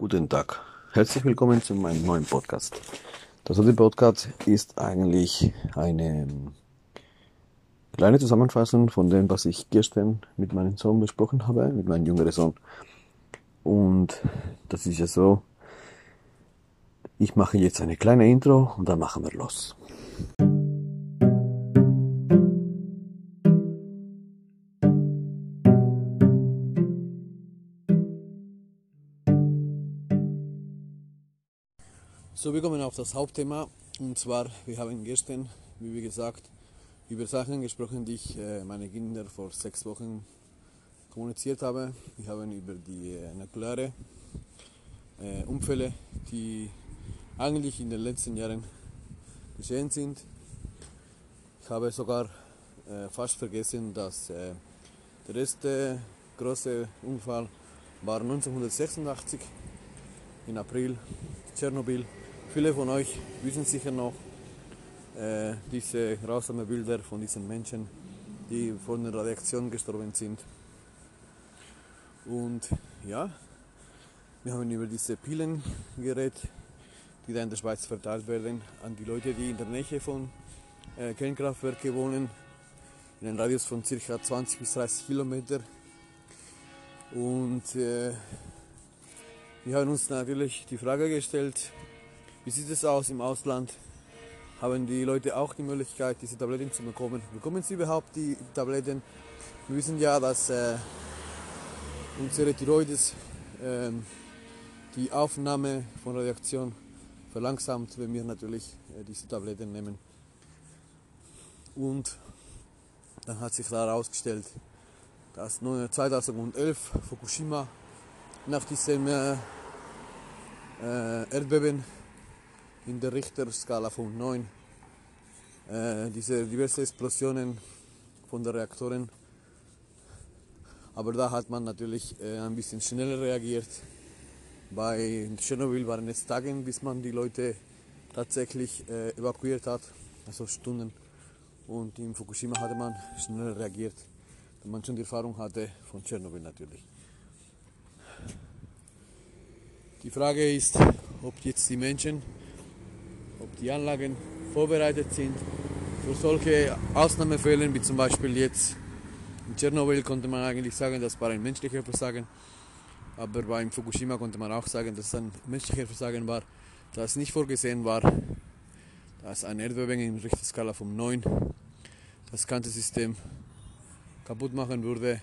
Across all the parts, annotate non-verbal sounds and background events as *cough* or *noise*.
Guten Tag. Herzlich willkommen zu meinem neuen Podcast. Das heutige Podcast ist eigentlich eine ähm, kleine Zusammenfassung von dem, was ich gestern mit meinem Sohn besprochen habe, mit meinem jüngeren Sohn. Und das ist ja so, ich mache jetzt eine kleine Intro und dann machen wir los. So, wir kommen auf das Hauptthema und zwar, wir haben gestern, wie gesagt, über Sachen gesprochen, die ich äh, meine Kinder vor sechs Wochen kommuniziert habe. Wir haben über die äh, nukleare äh, Unfälle, die eigentlich in den letzten Jahren geschehen sind. Ich habe sogar äh, fast vergessen, dass äh, der erste große Unfall war 1986 in April, Tschernobyl. Viele von euch wissen sicher noch äh, diese grausamen Bilder von diesen Menschen, die von der Radiation gestorben sind. Und ja, wir haben über diese Pilen geredet, die da in der Schweiz verteilt werden an die Leute, die in der Nähe von äh, Kernkraftwerken wohnen, in einem Radius von ca. 20 bis 30 Kilometer. Und äh, wir haben uns natürlich die Frage gestellt, wie sieht es aus im Ausland? Haben die Leute auch die Möglichkeit, diese Tabletten zu bekommen? Bekommen sie überhaupt die Tabletten? Wir wissen ja, dass äh, unsere Thyroides äh, die Aufnahme von Radioaktion verlangsamt, wenn wir natürlich äh, diese Tabletten nehmen. Und dann hat sich herausgestellt, dass 2011 Fukushima nach diesem äh, äh, Erdbeben in der Richterskala von 9 äh, diese diverse Explosionen von den Reaktoren. Aber da hat man natürlich äh, ein bisschen schneller reagiert. Bei Tschernobyl waren es Tage, bis man die Leute tatsächlich äh, evakuiert hat, also Stunden. Und in Fukushima hatte man schneller reagiert, da man schon die Erfahrung hatte von Tschernobyl natürlich. Die Frage ist, ob jetzt die Menschen ob die Anlagen vorbereitet sind. Für solche Ausnahmefälle, wie zum Beispiel jetzt in Tschernobyl konnte man eigentlich sagen, das war ein menschlicher Versagen, aber beim Fukushima konnte man auch sagen, dass es ein menschlicher Versagen war, das nicht vorgesehen war, dass ein Erdbeben in Richterskala von 9 das ganze System kaputt machen würde.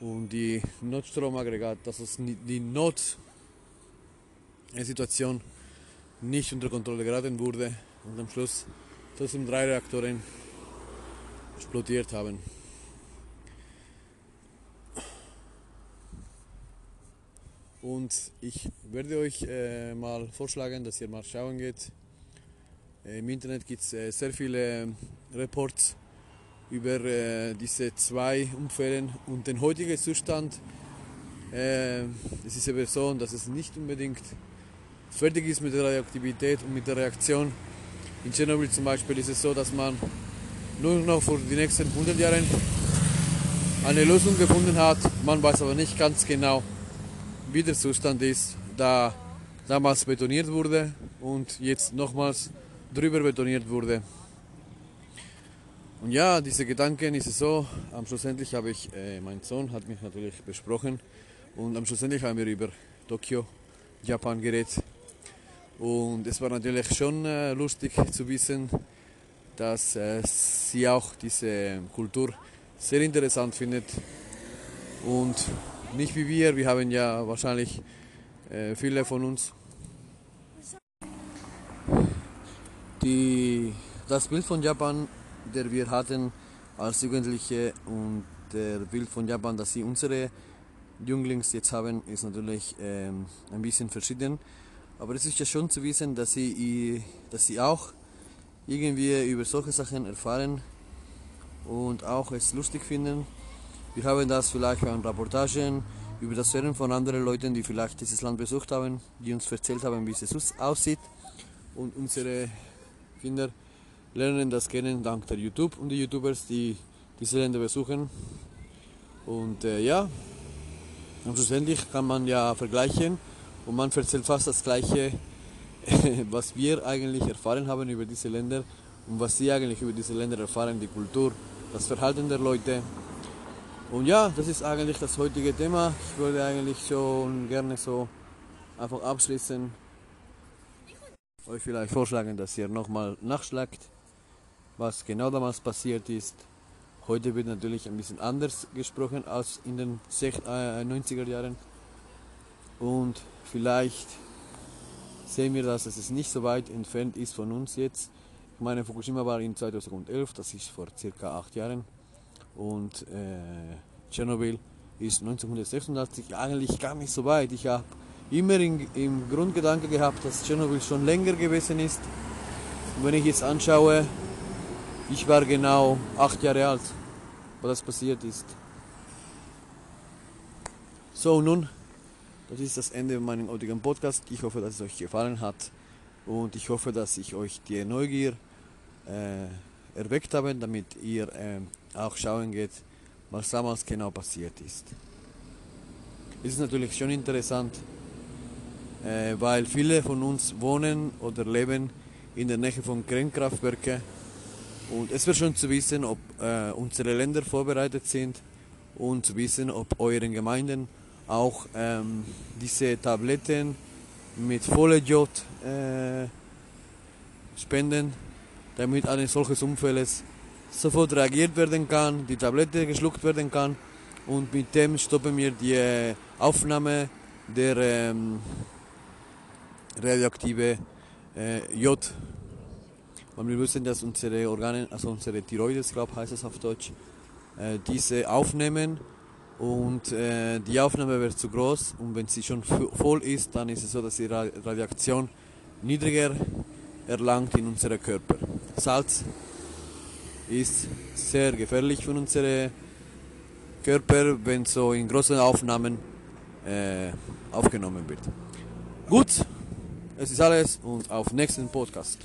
Und die Notstromaggregat, das ist die Notsituation nicht unter Kontrolle geraten wurde und am Schluss trotzdem drei Reaktoren explodiert haben. Und ich werde euch äh, mal vorschlagen, dass ihr mal schauen geht. Äh, Im Internet gibt es äh, sehr viele ähm, Reports über äh, diese zwei Unfälle und den heutigen Zustand. Äh, es ist eben so, dass es nicht unbedingt fertig ist mit der Radioaktivität und mit der Reaktion. In Tschernobyl zum Beispiel ist es so, dass man nur noch für die nächsten 100 Jahre eine Lösung gefunden hat. Man weiß aber nicht ganz genau, wie der Zustand ist, da damals betoniert wurde und jetzt nochmals drüber betoniert wurde. Und ja, diese Gedanken ist es so, am Schlussendlich habe ich, äh, mein Sohn hat mich natürlich besprochen und am Schlussendlich haben wir über Tokio, Japan geredet. Und es war natürlich schon äh, lustig zu wissen, dass äh, sie auch diese Kultur sehr interessant findet. Und nicht wie wir, wir haben ja wahrscheinlich äh, viele von uns die, das Bild von Japan, der wir hatten als Jugendliche und der Bild von Japan, das sie unsere Jünglings jetzt haben, ist natürlich ähm, ein bisschen verschieden. Aber es ist ja schon zu wissen, dass sie, dass sie auch irgendwie über solche Sachen erfahren und auch es lustig finden. Wir haben das vielleicht bei Reportagen über das Hören von anderen Leuten, die vielleicht dieses Land besucht haben, die uns erzählt haben, wie es aussieht. Und unsere Kinder lernen das kennen dank der YouTube und die YouTubers, die diese Länder besuchen. Und äh, ja, und schlussendlich kann man ja vergleichen und man erzählt fast das Gleiche, *laughs* was wir eigentlich erfahren haben über diese Länder und was sie eigentlich über diese Länder erfahren, die Kultur, das Verhalten der Leute. Und ja, das ist eigentlich das heutige Thema. Ich würde eigentlich schon gerne so einfach abschließen. Euch vielleicht vorschlagen, dass ihr nochmal nachschlagt, was genau damals passiert ist. Heute wird natürlich ein bisschen anders gesprochen als in den 90er äh, Jahren. Und vielleicht sehen wir, dass es nicht so weit entfernt ist von uns jetzt. Ich meine, Fukushima war in 2011, das ist vor circa acht Jahren. Und äh, Tschernobyl ist 1986 eigentlich gar nicht so weit. Ich habe immer in, im Grundgedanke gehabt, dass Tschernobyl schon länger gewesen ist. Und wenn ich jetzt anschaue, ich war genau acht Jahre alt, wo das passiert ist. So, nun das ist das Ende meines heutigen Podcast. Ich hoffe, dass es euch gefallen hat und ich hoffe, dass ich euch die Neugier äh, erweckt habe, damit ihr äh, auch schauen geht, was damals genau passiert ist. Es ist natürlich schon interessant, äh, weil viele von uns wohnen oder leben in der Nähe von Kernkraftwerken und es wird schon zu wissen, ob äh, unsere Länder vorbereitet sind und zu wissen, ob euren Gemeinden auch ähm, diese Tabletten mit Folejod äh, spenden, damit eines solches Unfalles sofort reagiert werden kann, die Tablette geschluckt werden kann und mit dem stoppen wir die äh, Aufnahme der ähm, radioaktive äh, Jod. Und wir wissen, dass unsere Organe, also unsere Thyroides, glaube heißt es auf Deutsch, äh, diese aufnehmen und äh, die Aufnahme wird zu groß und wenn sie schon voll ist, dann ist es so, dass die Radiation niedriger erlangt in unserem Körper. Salz ist sehr gefährlich für unsere Körper, wenn so in großen Aufnahmen äh, aufgenommen wird. Gut, es ist alles und auf nächsten Podcast.